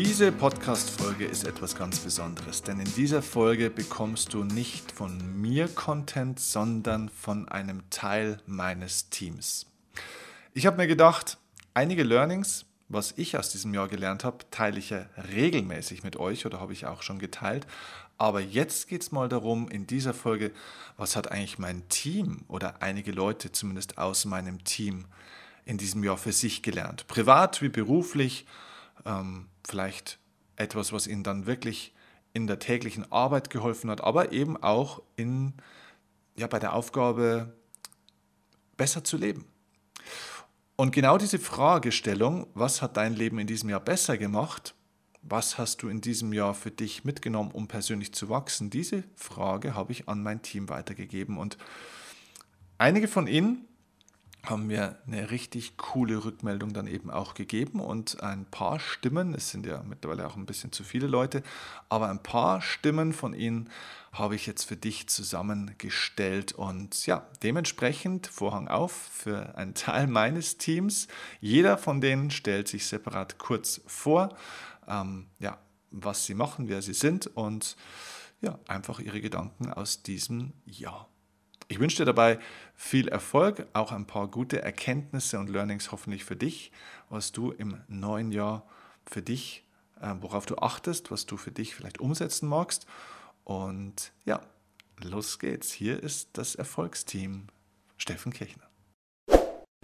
Diese Podcast-Folge ist etwas ganz Besonderes, denn in dieser Folge bekommst du nicht von mir Content, sondern von einem Teil meines Teams. Ich habe mir gedacht, einige Learnings, was ich aus diesem Jahr gelernt habe, teile ich ja regelmäßig mit euch oder habe ich auch schon geteilt. Aber jetzt geht es mal darum, in dieser Folge, was hat eigentlich mein Team oder einige Leute zumindest aus meinem Team in diesem Jahr für sich gelernt. Privat wie beruflich, ähm, vielleicht etwas, was ihnen dann wirklich in der täglichen Arbeit geholfen hat, aber eben auch in, ja, bei der Aufgabe, besser zu leben. Und genau diese Fragestellung, was hat dein Leben in diesem Jahr besser gemacht, was hast du in diesem Jahr für dich mitgenommen, um persönlich zu wachsen? Diese Frage habe ich an mein Team weitergegeben und einige von ihnen haben mir eine richtig coole Rückmeldung dann eben auch gegeben und ein paar Stimmen, es sind ja mittlerweile auch ein bisschen zu viele Leute, aber ein paar Stimmen von ihnen habe ich jetzt für dich zusammengestellt und ja, dementsprechend Vorhang auf für einen Teil meines Teams. Jeder von denen stellt sich separat kurz vor ähm, ja, was sie machen, wer sie sind und ja, einfach ihre Gedanken aus diesem Jahr. Ich wünsche dir dabei viel Erfolg, auch ein paar gute Erkenntnisse und Learnings hoffentlich für dich, was du im neuen Jahr für dich, äh, worauf du achtest, was du für dich vielleicht umsetzen magst. Und ja, los geht's. Hier ist das Erfolgsteam Steffen Kirchner.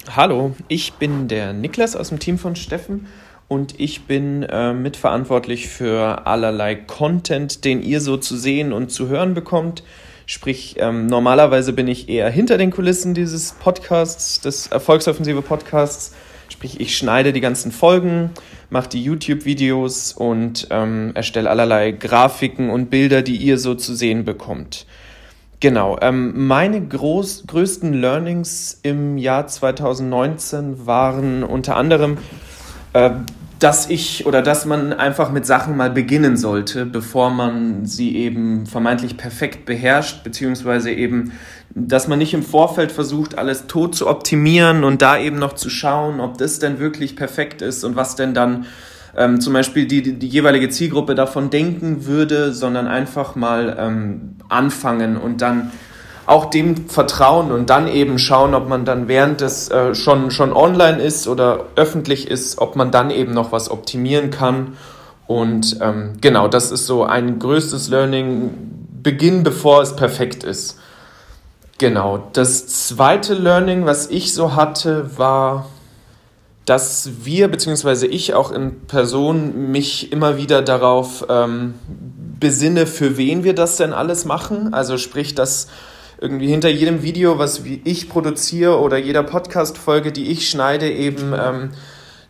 Hallo, ich bin der Niklas aus dem Team von Steffen und ich bin äh, mitverantwortlich für allerlei Content, den ihr so zu sehen und zu hören bekommt. Sprich, ähm, normalerweise bin ich eher hinter den Kulissen dieses Podcasts, des Erfolgsoffensive Podcasts. Sprich, ich schneide die ganzen Folgen, mache die YouTube-Videos und ähm, erstelle allerlei Grafiken und Bilder, die ihr so zu sehen bekommt. Genau, ähm, meine groß, größten Learnings im Jahr 2019 waren unter anderem, äh, dass ich oder dass man einfach mit Sachen mal beginnen sollte, bevor man sie eben vermeintlich perfekt beherrscht, beziehungsweise eben, dass man nicht im Vorfeld versucht, alles tot zu optimieren und da eben noch zu schauen, ob das denn wirklich perfekt ist und was denn dann ähm, zum Beispiel die, die, die jeweilige Zielgruppe davon denken würde, sondern einfach mal ähm, anfangen und dann auch dem vertrauen und dann eben schauen, ob man dann während es äh, schon, schon online ist oder öffentlich ist, ob man dann eben noch was optimieren kann. Und ähm, genau, das ist so ein größtes Learning. Beginn, bevor es perfekt ist. Genau. Das zweite Learning, was ich so hatte, war, dass wir bzw. ich auch in Person mich immer wieder darauf ähm, besinne, für wen wir das denn alles machen. Also sprich, dass irgendwie hinter jedem Video, was ich produziere oder jeder Podcast-Folge, die ich schneide, eben ähm,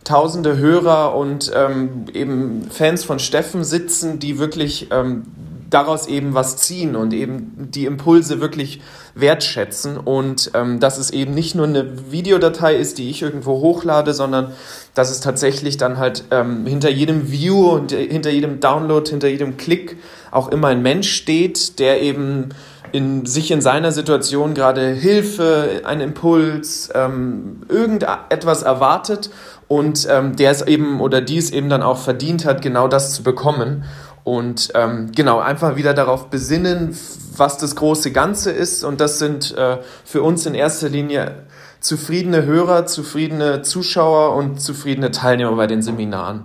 tausende Hörer und ähm, eben Fans von Steffen sitzen, die wirklich ähm, daraus eben was ziehen und eben die Impulse wirklich wertschätzen. Und ähm, dass es eben nicht nur eine Videodatei ist, die ich irgendwo hochlade, sondern dass es tatsächlich dann halt ähm, hinter jedem View und hinter jedem Download, hinter jedem Klick auch immer ein Mensch steht, der eben in sich in seiner Situation gerade Hilfe, einen Impuls, ähm, irgendetwas erwartet und ähm, der es eben oder die es eben dann auch verdient hat, genau das zu bekommen. Und ähm, genau, einfach wieder darauf besinnen, was das große Ganze ist. Und das sind äh, für uns in erster Linie zufriedene Hörer, zufriedene Zuschauer und zufriedene Teilnehmer bei den Seminaren.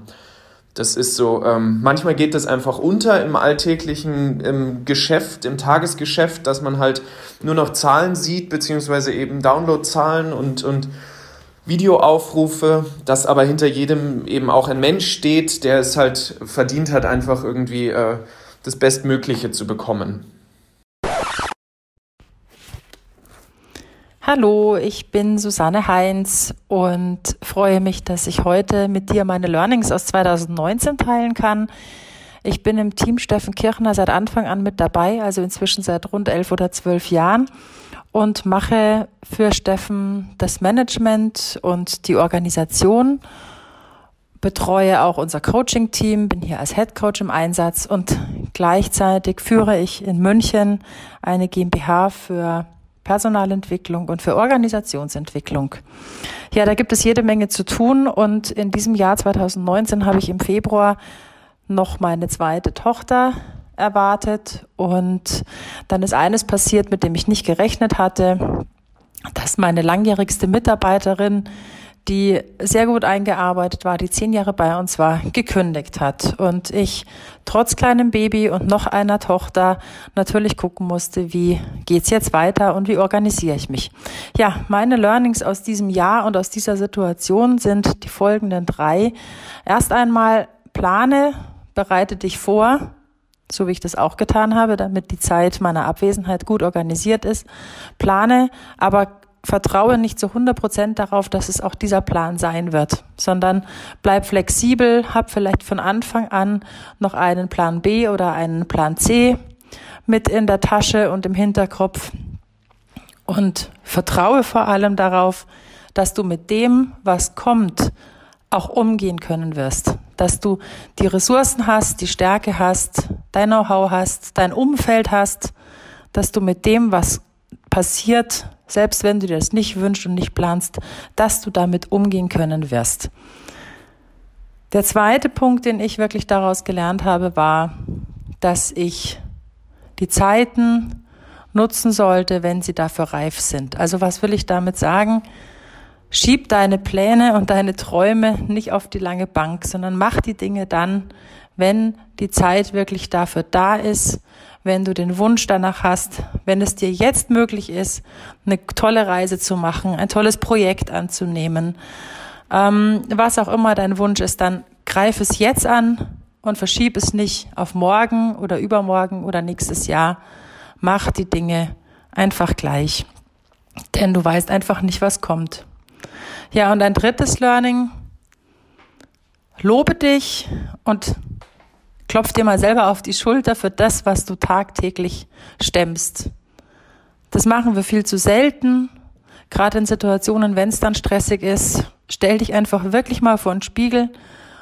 Das ist so, ähm, manchmal geht das einfach unter im alltäglichen im Geschäft, im Tagesgeschäft, dass man halt nur noch Zahlen sieht, beziehungsweise eben Downloadzahlen und, und Videoaufrufe, dass aber hinter jedem eben auch ein Mensch steht, der es halt verdient hat, einfach irgendwie äh, das Bestmögliche zu bekommen. Hallo, ich bin Susanne Heinz und freue mich, dass ich heute mit dir meine Learnings aus 2019 teilen kann. Ich bin im Team Steffen Kirchner seit Anfang an mit dabei, also inzwischen seit rund elf oder zwölf Jahren und mache für Steffen das Management und die Organisation, betreue auch unser Coaching-Team, bin hier als Head Coach im Einsatz und gleichzeitig führe ich in München eine GmbH für Personalentwicklung und für Organisationsentwicklung. Ja, da gibt es jede Menge zu tun und in diesem Jahr 2019 habe ich im Februar noch meine zweite Tochter erwartet und dann ist eines passiert, mit dem ich nicht gerechnet hatte, dass meine langjährigste Mitarbeiterin die sehr gut eingearbeitet war, die zehn Jahre bei uns war, gekündigt hat. Und ich trotz kleinem Baby und noch einer Tochter natürlich gucken musste, wie geht's jetzt weiter und wie organisiere ich mich. Ja, meine Learnings aus diesem Jahr und aus dieser Situation sind die folgenden drei. Erst einmal plane, bereite dich vor, so wie ich das auch getan habe, damit die Zeit meiner Abwesenheit gut organisiert ist. Plane, aber vertraue nicht zu 100 Prozent darauf, dass es auch dieser Plan sein wird, sondern bleib flexibel, hab vielleicht von Anfang an noch einen Plan B oder einen Plan C mit in der Tasche und im Hinterkopf und vertraue vor allem darauf, dass du mit dem, was kommt, auch umgehen können wirst, dass du die Ressourcen hast, die Stärke hast, dein Know-how hast, dein Umfeld hast, dass du mit dem, was passiert, selbst wenn du dir das nicht wünschst und nicht planst, dass du damit umgehen können wirst. Der zweite Punkt, den ich wirklich daraus gelernt habe, war, dass ich die Zeiten nutzen sollte, wenn sie dafür reif sind. Also was will ich damit sagen? Schieb deine Pläne und deine Träume nicht auf die lange Bank, sondern mach die Dinge dann, wenn die Zeit wirklich dafür da ist, wenn du den Wunsch danach hast, wenn es dir jetzt möglich ist, eine tolle Reise zu machen, ein tolles Projekt anzunehmen, ähm, was auch immer dein Wunsch ist, dann greif es jetzt an und verschieb es nicht auf morgen oder übermorgen oder nächstes Jahr. Mach die Dinge einfach gleich, denn du weißt einfach nicht, was kommt. Ja, und ein drittes Learning, lobe dich und Klopf dir mal selber auf die Schulter für das, was du tagtäglich stemmst. Das machen wir viel zu selten. Gerade in Situationen, wenn es dann stressig ist, stell dich einfach wirklich mal vor den Spiegel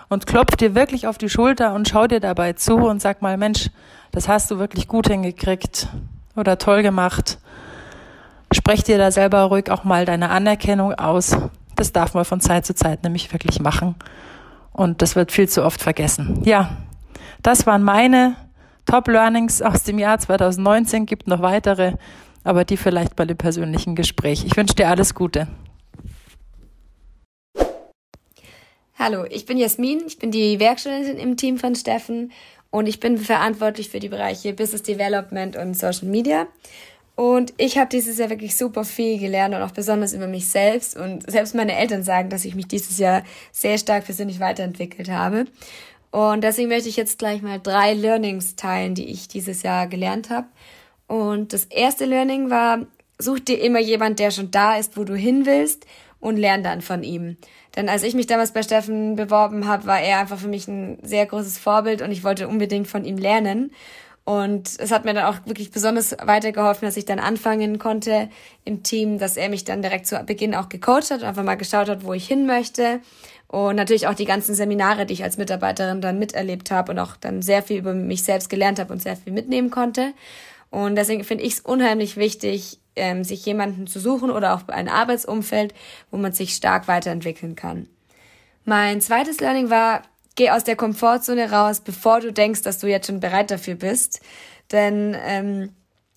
und klopf dir wirklich auf die Schulter und schau dir dabei zu und sag mal, Mensch, das hast du wirklich gut hingekriegt oder toll gemacht. Sprech dir da selber ruhig auch mal deine Anerkennung aus. Das darf man von Zeit zu Zeit nämlich wirklich machen. Und das wird viel zu oft vergessen. Ja, das waren meine Top Learnings aus dem Jahr 2019. Gibt noch weitere, aber die vielleicht bei dem persönlichen Gespräch. Ich wünsche dir alles Gute. Hallo, ich bin Jasmin, ich bin die Werkstudentin im Team von Steffen und ich bin verantwortlich für die Bereiche Business Development und Social Media. Und ich habe dieses Jahr wirklich super viel gelernt und auch besonders über mich selbst. Und selbst meine Eltern sagen, dass ich mich dieses Jahr sehr stark persönlich weiterentwickelt habe. Und deswegen möchte ich jetzt gleich mal drei Learnings teilen, die ich dieses Jahr gelernt habe. Und das erste Learning war, such dir immer jemand, der schon da ist, wo du hin willst und lern dann von ihm. Denn als ich mich damals bei Steffen beworben habe, war er einfach für mich ein sehr großes Vorbild und ich wollte unbedingt von ihm lernen. Und es hat mir dann auch wirklich besonders weitergeholfen, dass ich dann anfangen konnte im Team, dass er mich dann direkt zu Beginn auch gecoacht hat, einfach mal geschaut hat, wo ich hin möchte und natürlich auch die ganzen Seminare, die ich als Mitarbeiterin dann miterlebt habe und auch dann sehr viel über mich selbst gelernt habe und sehr viel mitnehmen konnte. Und deswegen finde ich es unheimlich wichtig, ähm, sich jemanden zu suchen oder auch ein Arbeitsumfeld, wo man sich stark weiterentwickeln kann. Mein zweites Learning war, geh aus der Komfortzone raus, bevor du denkst, dass du jetzt schon bereit dafür bist. Denn ähm,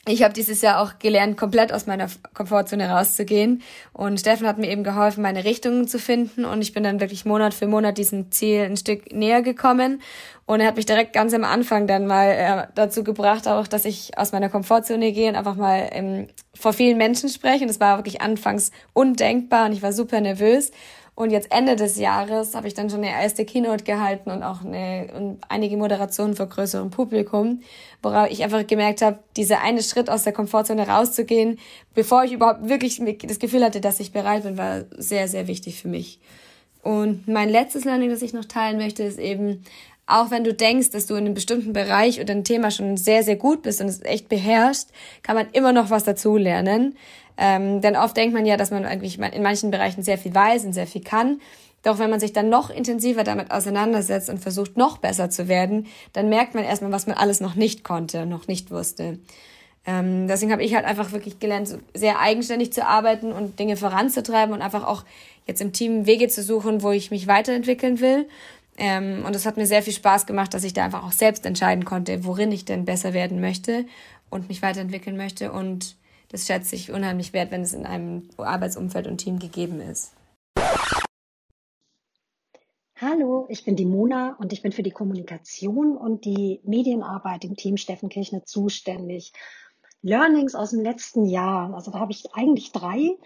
ich habe dieses Jahr auch gelernt, komplett aus meiner Komfortzone rauszugehen. Und Steffen hat mir eben geholfen, meine Richtungen zu finden. Und ich bin dann wirklich Monat für Monat diesem Ziel ein Stück näher gekommen. Und er hat mich direkt ganz am Anfang dann mal äh, dazu gebracht, auch, dass ich aus meiner Komfortzone gehe und einfach mal ähm, vor vielen Menschen spreche. Und das war wirklich anfangs undenkbar und ich war super nervös. Und jetzt Ende des Jahres habe ich dann schon eine erste Keynote gehalten und auch eine, und einige Moderationen vor größerem Publikum, worauf ich einfach gemerkt habe, dieser eine Schritt aus der Komfortzone rauszugehen, bevor ich überhaupt wirklich das Gefühl hatte, dass ich bereit bin, war sehr, sehr wichtig für mich. Und mein letztes Learning, das ich noch teilen möchte, ist eben, auch wenn du denkst, dass du in einem bestimmten Bereich oder ein Thema schon sehr, sehr gut bist und es echt beherrschst, kann man immer noch was dazu lernen. Ähm, denn oft denkt man ja, dass man eigentlich in manchen Bereichen sehr viel weiß und sehr viel kann. Doch wenn man sich dann noch intensiver damit auseinandersetzt und versucht, noch besser zu werden, dann merkt man erstmal, was man alles noch nicht konnte, noch nicht wusste. Ähm, deswegen habe ich halt einfach wirklich gelernt, sehr eigenständig zu arbeiten und Dinge voranzutreiben und einfach auch jetzt im Team Wege zu suchen, wo ich mich weiterentwickeln will. Ähm, und es hat mir sehr viel Spaß gemacht, dass ich da einfach auch selbst entscheiden konnte, worin ich denn besser werden möchte und mich weiterentwickeln möchte. Und das schätze ich unheimlich wert, wenn es in einem Arbeitsumfeld und Team gegeben ist. Hallo, ich bin die Mona und ich bin für die Kommunikation und die Medienarbeit im Team Steffen Kirchner zuständig. Learnings aus dem letzten Jahr, also da habe ich eigentlich drei.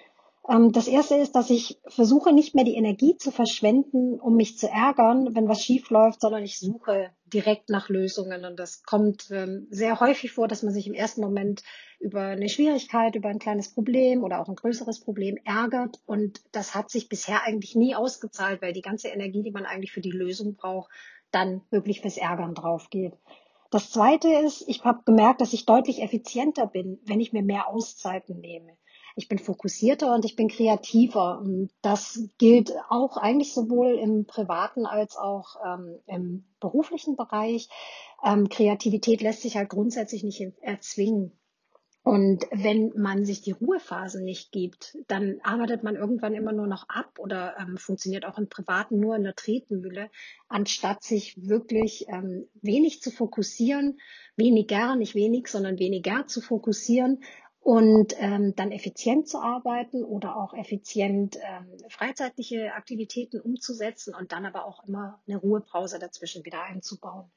Ähm, das erste ist, dass ich versuche, nicht mehr die Energie zu verschwenden, um mich zu ärgern, wenn was schief läuft, sondern ich suche direkt nach Lösungen. Und das kommt ähm, sehr häufig vor, dass man sich im ersten Moment über eine Schwierigkeit, über ein kleines Problem oder auch ein größeres Problem ärgert. Und das hat sich bisher eigentlich nie ausgezahlt, weil die ganze Energie, die man eigentlich für die Lösung braucht, dann wirklich fürs Ärgern drauf geht. Das zweite ist, ich habe gemerkt, dass ich deutlich effizienter bin, wenn ich mir mehr Auszeiten nehme ich bin fokussierter und ich bin kreativer. Das gilt auch eigentlich sowohl im privaten als auch ähm, im beruflichen Bereich. Ähm, Kreativität lässt sich halt grundsätzlich nicht erzwingen. Und wenn man sich die Ruhephasen nicht gibt, dann arbeitet man irgendwann immer nur noch ab oder ähm, funktioniert auch im Privaten nur in der Tretmühle, anstatt sich wirklich ähm, wenig zu fokussieren, weniger, nicht wenig, sondern weniger zu fokussieren und ähm, dann effizient zu arbeiten oder auch effizient ähm, freizeitliche Aktivitäten umzusetzen und dann aber auch immer eine Ruhepause dazwischen wieder einzubauen.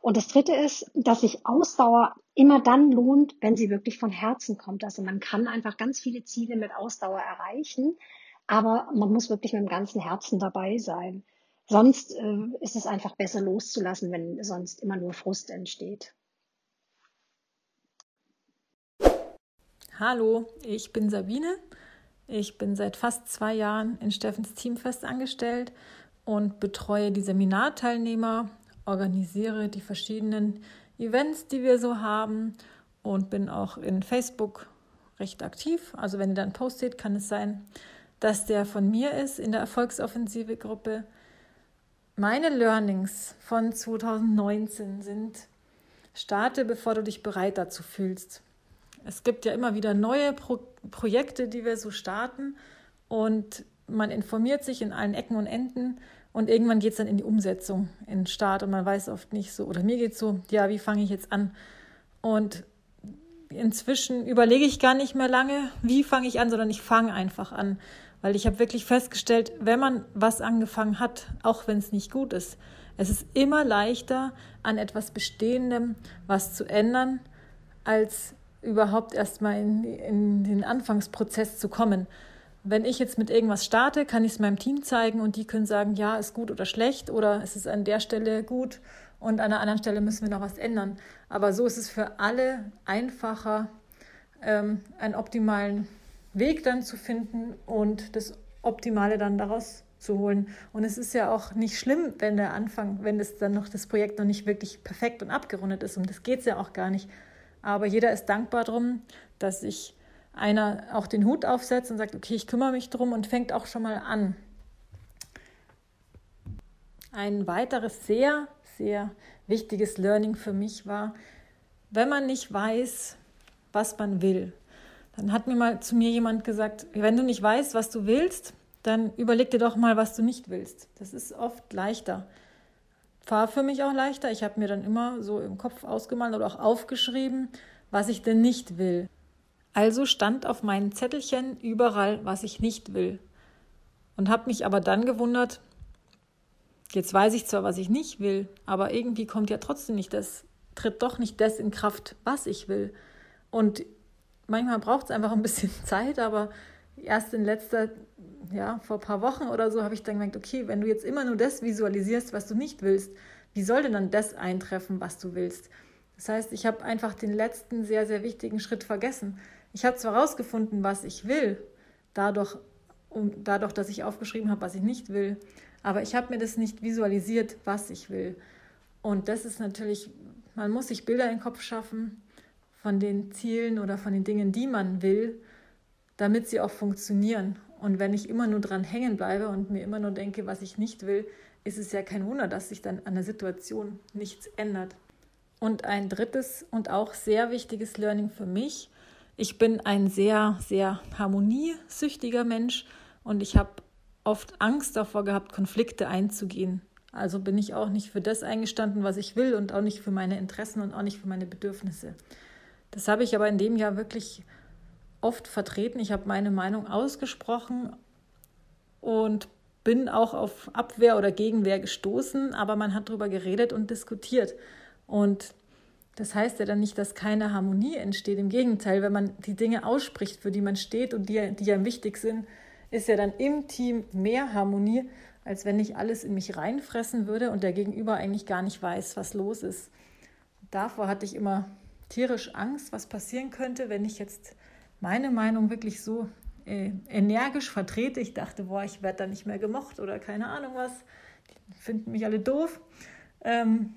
Und das Dritte ist, dass sich Ausdauer immer dann lohnt, wenn sie wirklich von Herzen kommt. Also man kann einfach ganz viele Ziele mit Ausdauer erreichen, aber man muss wirklich mit dem ganzen Herzen dabei sein. Sonst äh, ist es einfach besser loszulassen, wenn sonst immer nur Frust entsteht. Hallo, ich bin Sabine. Ich bin seit fast zwei Jahren in Steffens Team fest angestellt und betreue die Seminarteilnehmer, organisiere die verschiedenen Events, die wir so haben und bin auch in Facebook recht aktiv. Also wenn ihr dann postet, kann es sein, dass der von mir ist in der Erfolgsoffensive Gruppe. Meine Learnings von 2019 sind, starte, bevor du dich bereit dazu fühlst. Es gibt ja immer wieder neue Pro Projekte, die wir so starten. Und man informiert sich in allen Ecken und Enden. Und irgendwann geht es dann in die Umsetzung, in den Start. Und man weiß oft nicht so, oder mir geht es so, ja, wie fange ich jetzt an? Und inzwischen überlege ich gar nicht mehr lange, wie fange ich an, sondern ich fange einfach an, weil ich habe wirklich festgestellt, wenn man was angefangen hat, auch wenn es nicht gut ist, es ist immer leichter, an etwas Bestehendem was zu ändern, als überhaupt erstmal in, in den Anfangsprozess zu kommen. Wenn ich jetzt mit irgendwas starte, kann ich es meinem Team zeigen und die können sagen, ja, ist gut oder schlecht oder ist es an der Stelle gut und an der anderen Stelle müssen wir noch was ändern. Aber so ist es für alle einfacher, ähm, einen optimalen Weg dann zu finden und das Optimale dann daraus zu holen. Und es ist ja auch nicht schlimm, wenn der Anfang, wenn es dann noch das Projekt noch nicht wirklich perfekt und abgerundet ist. Und das geht es ja auch gar nicht. Aber jeder ist dankbar darum, dass sich einer auch den Hut aufsetzt und sagt, okay, ich kümmere mich drum und fängt auch schon mal an. Ein weiteres sehr, sehr wichtiges Learning für mich war, wenn man nicht weiß, was man will, dann hat mir mal zu mir jemand gesagt, wenn du nicht weißt, was du willst, dann überleg dir doch mal, was du nicht willst. Das ist oft leichter war für mich auch leichter. Ich habe mir dann immer so im Kopf ausgemalt oder auch aufgeschrieben, was ich denn nicht will. Also stand auf meinen Zettelchen überall, was ich nicht will. Und habe mich aber dann gewundert, jetzt weiß ich zwar, was ich nicht will, aber irgendwie kommt ja trotzdem nicht das, tritt doch nicht das in Kraft, was ich will. Und manchmal braucht es einfach ein bisschen Zeit, aber erst in letzter ja, vor ein paar Wochen oder so habe ich dann gemerkt, okay, wenn du jetzt immer nur das visualisierst, was du nicht willst, wie soll denn dann das eintreffen, was du willst? Das heißt, ich habe einfach den letzten sehr, sehr wichtigen Schritt vergessen. Ich habe zwar herausgefunden, was ich will, dadurch, um, dadurch, dass ich aufgeschrieben habe, was ich nicht will, aber ich habe mir das nicht visualisiert, was ich will. Und das ist natürlich, man muss sich Bilder in den Kopf schaffen von den Zielen oder von den Dingen, die man will, damit sie auch funktionieren. Und wenn ich immer nur dran hängen bleibe und mir immer nur denke, was ich nicht will, ist es ja kein Wunder, dass sich dann an der Situation nichts ändert. Und ein drittes und auch sehr wichtiges Learning für mich. Ich bin ein sehr, sehr harmoniesüchtiger Mensch und ich habe oft Angst davor gehabt, Konflikte einzugehen. Also bin ich auch nicht für das eingestanden, was ich will und auch nicht für meine Interessen und auch nicht für meine Bedürfnisse. Das habe ich aber in dem Jahr wirklich oft vertreten. Ich habe meine Meinung ausgesprochen und bin auch auf Abwehr oder Gegenwehr gestoßen, aber man hat darüber geredet und diskutiert. Und das heißt ja dann nicht, dass keine Harmonie entsteht. Im Gegenteil, wenn man die Dinge ausspricht, für die man steht und die, die einem wichtig sind, ist ja dann im Team mehr Harmonie, als wenn ich alles in mich reinfressen würde und der Gegenüber eigentlich gar nicht weiß, was los ist. Davor hatte ich immer tierisch Angst, was passieren könnte, wenn ich jetzt meine Meinung wirklich so äh, energisch vertrete. Ich dachte, boah, ich werde da nicht mehr gemocht oder keine Ahnung was. Die finden mich alle doof. Ähm,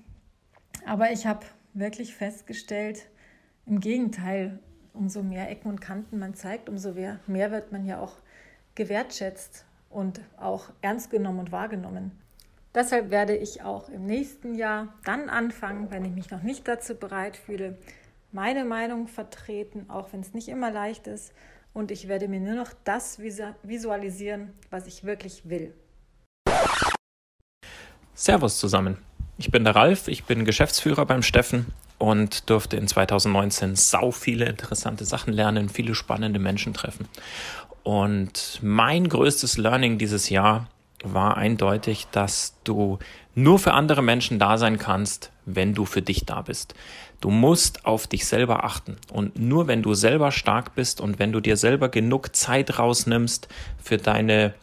aber ich habe wirklich festgestellt, im Gegenteil, umso mehr Ecken und Kanten man zeigt, umso mehr, mehr wird man ja auch gewertschätzt und auch ernst genommen und wahrgenommen. Deshalb werde ich auch im nächsten Jahr dann anfangen, wenn ich mich noch nicht dazu bereit fühle, meine Meinung vertreten, auch wenn es nicht immer leicht ist. Und ich werde mir nur noch das visualisieren, was ich wirklich will. Servus zusammen. Ich bin der Ralf, ich bin Geschäftsführer beim Steffen und durfte in 2019 sau viele interessante Sachen lernen, viele spannende Menschen treffen. Und mein größtes Learning dieses Jahr war eindeutig, dass du nur für andere Menschen da sein kannst, wenn du für dich da bist. Du musst auf dich selber achten. Und nur wenn du selber stark bist und wenn du dir selber genug Zeit rausnimmst für deine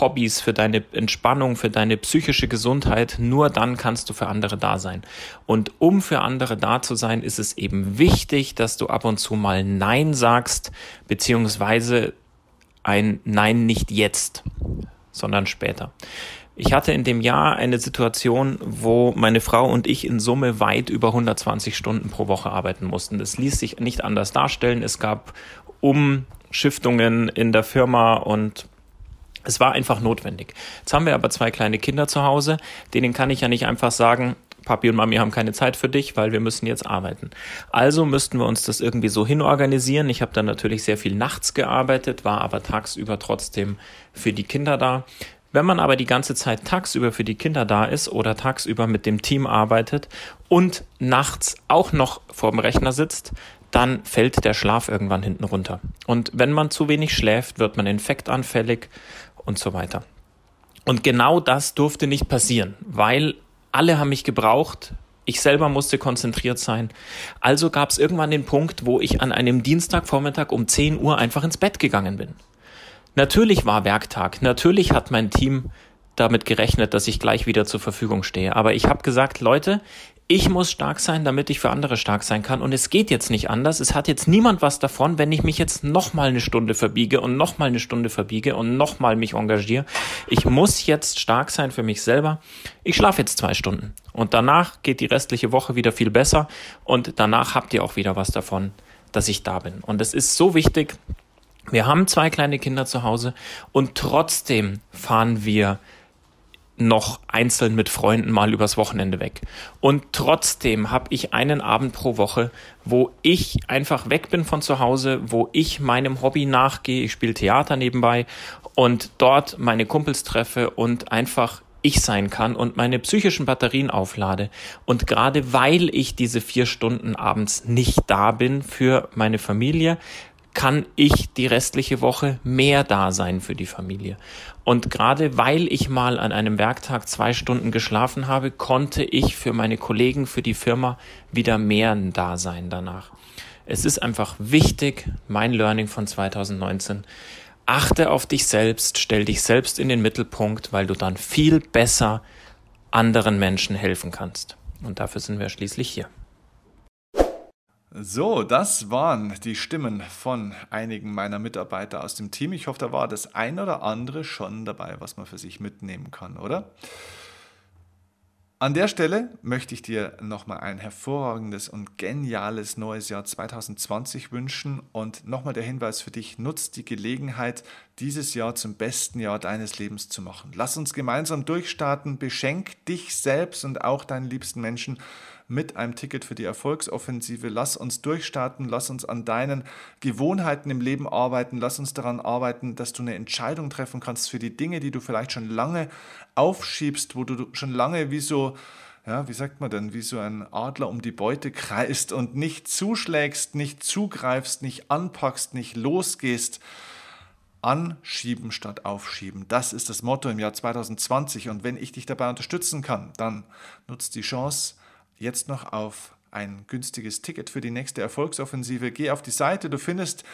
Hobbys, für deine Entspannung, für deine psychische Gesundheit, nur dann kannst du für andere da sein. Und um für andere da zu sein, ist es eben wichtig, dass du ab und zu mal Nein sagst, beziehungsweise ein Nein nicht jetzt, sondern später. Ich hatte in dem Jahr eine Situation, wo meine Frau und ich in Summe weit über 120 Stunden pro Woche arbeiten mussten. Das ließ sich nicht anders darstellen. Es gab Umschiftungen in der Firma und es war einfach notwendig. Jetzt haben wir aber zwei kleine Kinder zu Hause, denen kann ich ja nicht einfach sagen, Papi und Mami haben keine Zeit für dich, weil wir müssen jetzt arbeiten. Also müssten wir uns das irgendwie so hinorganisieren. Ich habe dann natürlich sehr viel nachts gearbeitet, war aber tagsüber trotzdem für die Kinder da. Wenn man aber die ganze Zeit tagsüber für die Kinder da ist oder tagsüber mit dem Team arbeitet und nachts auch noch vorm Rechner sitzt, dann fällt der Schlaf irgendwann hinten runter. Und wenn man zu wenig schläft, wird man infektanfällig und so weiter. Und genau das durfte nicht passieren, weil alle haben mich gebraucht. Ich selber musste konzentriert sein. Also gab es irgendwann den Punkt, wo ich an einem Dienstagvormittag um 10 Uhr einfach ins Bett gegangen bin. Natürlich war Werktag. Natürlich hat mein Team damit gerechnet, dass ich gleich wieder zur Verfügung stehe. Aber ich habe gesagt, Leute, ich muss stark sein, damit ich für andere stark sein kann. Und es geht jetzt nicht anders. Es hat jetzt niemand was davon, wenn ich mich jetzt nochmal eine Stunde verbiege und nochmal eine Stunde verbiege und nochmal mich engagiere. Ich muss jetzt stark sein für mich selber. Ich schlafe jetzt zwei Stunden. Und danach geht die restliche Woche wieder viel besser. Und danach habt ihr auch wieder was davon, dass ich da bin. Und es ist so wichtig. Wir haben zwei kleine Kinder zu Hause und trotzdem fahren wir noch einzeln mit Freunden mal übers Wochenende weg. Und trotzdem habe ich einen Abend pro Woche, wo ich einfach weg bin von zu Hause, wo ich meinem Hobby nachgehe. Ich spiele Theater nebenbei und dort meine Kumpels treffe und einfach ich sein kann und meine psychischen Batterien auflade. Und gerade weil ich diese vier Stunden abends nicht da bin für meine Familie, kann ich die restliche Woche mehr da sein für die Familie. Und gerade weil ich mal an einem Werktag zwei Stunden geschlafen habe, konnte ich für meine Kollegen, für die Firma wieder mehr da sein danach. Es ist einfach wichtig, mein Learning von 2019, achte auf dich selbst, stell dich selbst in den Mittelpunkt, weil du dann viel besser anderen Menschen helfen kannst. Und dafür sind wir schließlich hier. So, das waren die Stimmen von einigen meiner Mitarbeiter aus dem Team. Ich hoffe, da war das ein oder andere schon dabei, was man für sich mitnehmen kann, oder? An der Stelle möchte ich dir nochmal ein hervorragendes und geniales neues Jahr 2020 wünschen und nochmal der Hinweis für dich, nutzt die Gelegenheit, dieses Jahr zum besten Jahr deines Lebens zu machen. Lass uns gemeinsam durchstarten, beschenk dich selbst und auch deinen liebsten Menschen mit einem Ticket für die Erfolgsoffensive. Lass uns durchstarten, lass uns an deinen Gewohnheiten im Leben arbeiten, lass uns daran arbeiten, dass du eine Entscheidung treffen kannst für die Dinge, die du vielleicht schon lange aufschiebst, wo du schon lange wie so ja, wie sagt man denn, wie so ein Adler um die Beute kreist und nicht zuschlägst, nicht zugreifst, nicht anpackst, nicht losgehst. Anschieben statt aufschieben. Das ist das Motto im Jahr 2020. Und wenn ich dich dabei unterstützen kann, dann nutzt die Chance jetzt noch auf ein günstiges Ticket für die nächste Erfolgsoffensive. Geh auf die Seite, du findest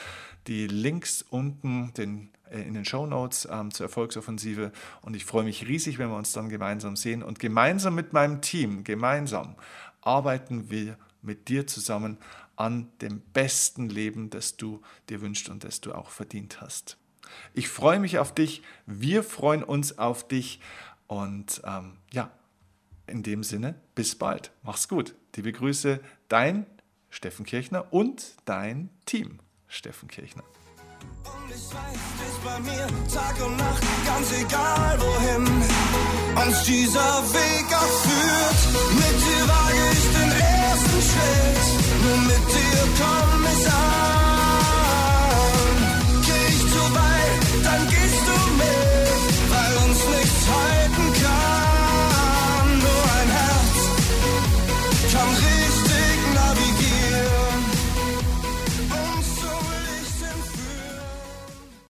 die Links unten den, äh, in den Show Notes ähm, zur Erfolgsoffensive. Und ich freue mich riesig, wenn wir uns dann gemeinsam sehen. Und gemeinsam mit meinem Team, gemeinsam arbeiten wir mit dir zusammen an dem besten Leben, das du dir wünschst und das du auch verdient hast. Ich freue mich auf dich, wir freuen uns auf dich. Und ähm, ja, in dem Sinne, bis bald. Mach's gut. Liebe Grüße, dein Steffen Kirchner und dein Team Steffen Kirchner. Und ich weiß, dich bei mir Tag und Nacht, ganz egal wohin uns dieser Weg auch führt. Mit dir wage ich den ersten Schritt, nur mit dir komm ich an.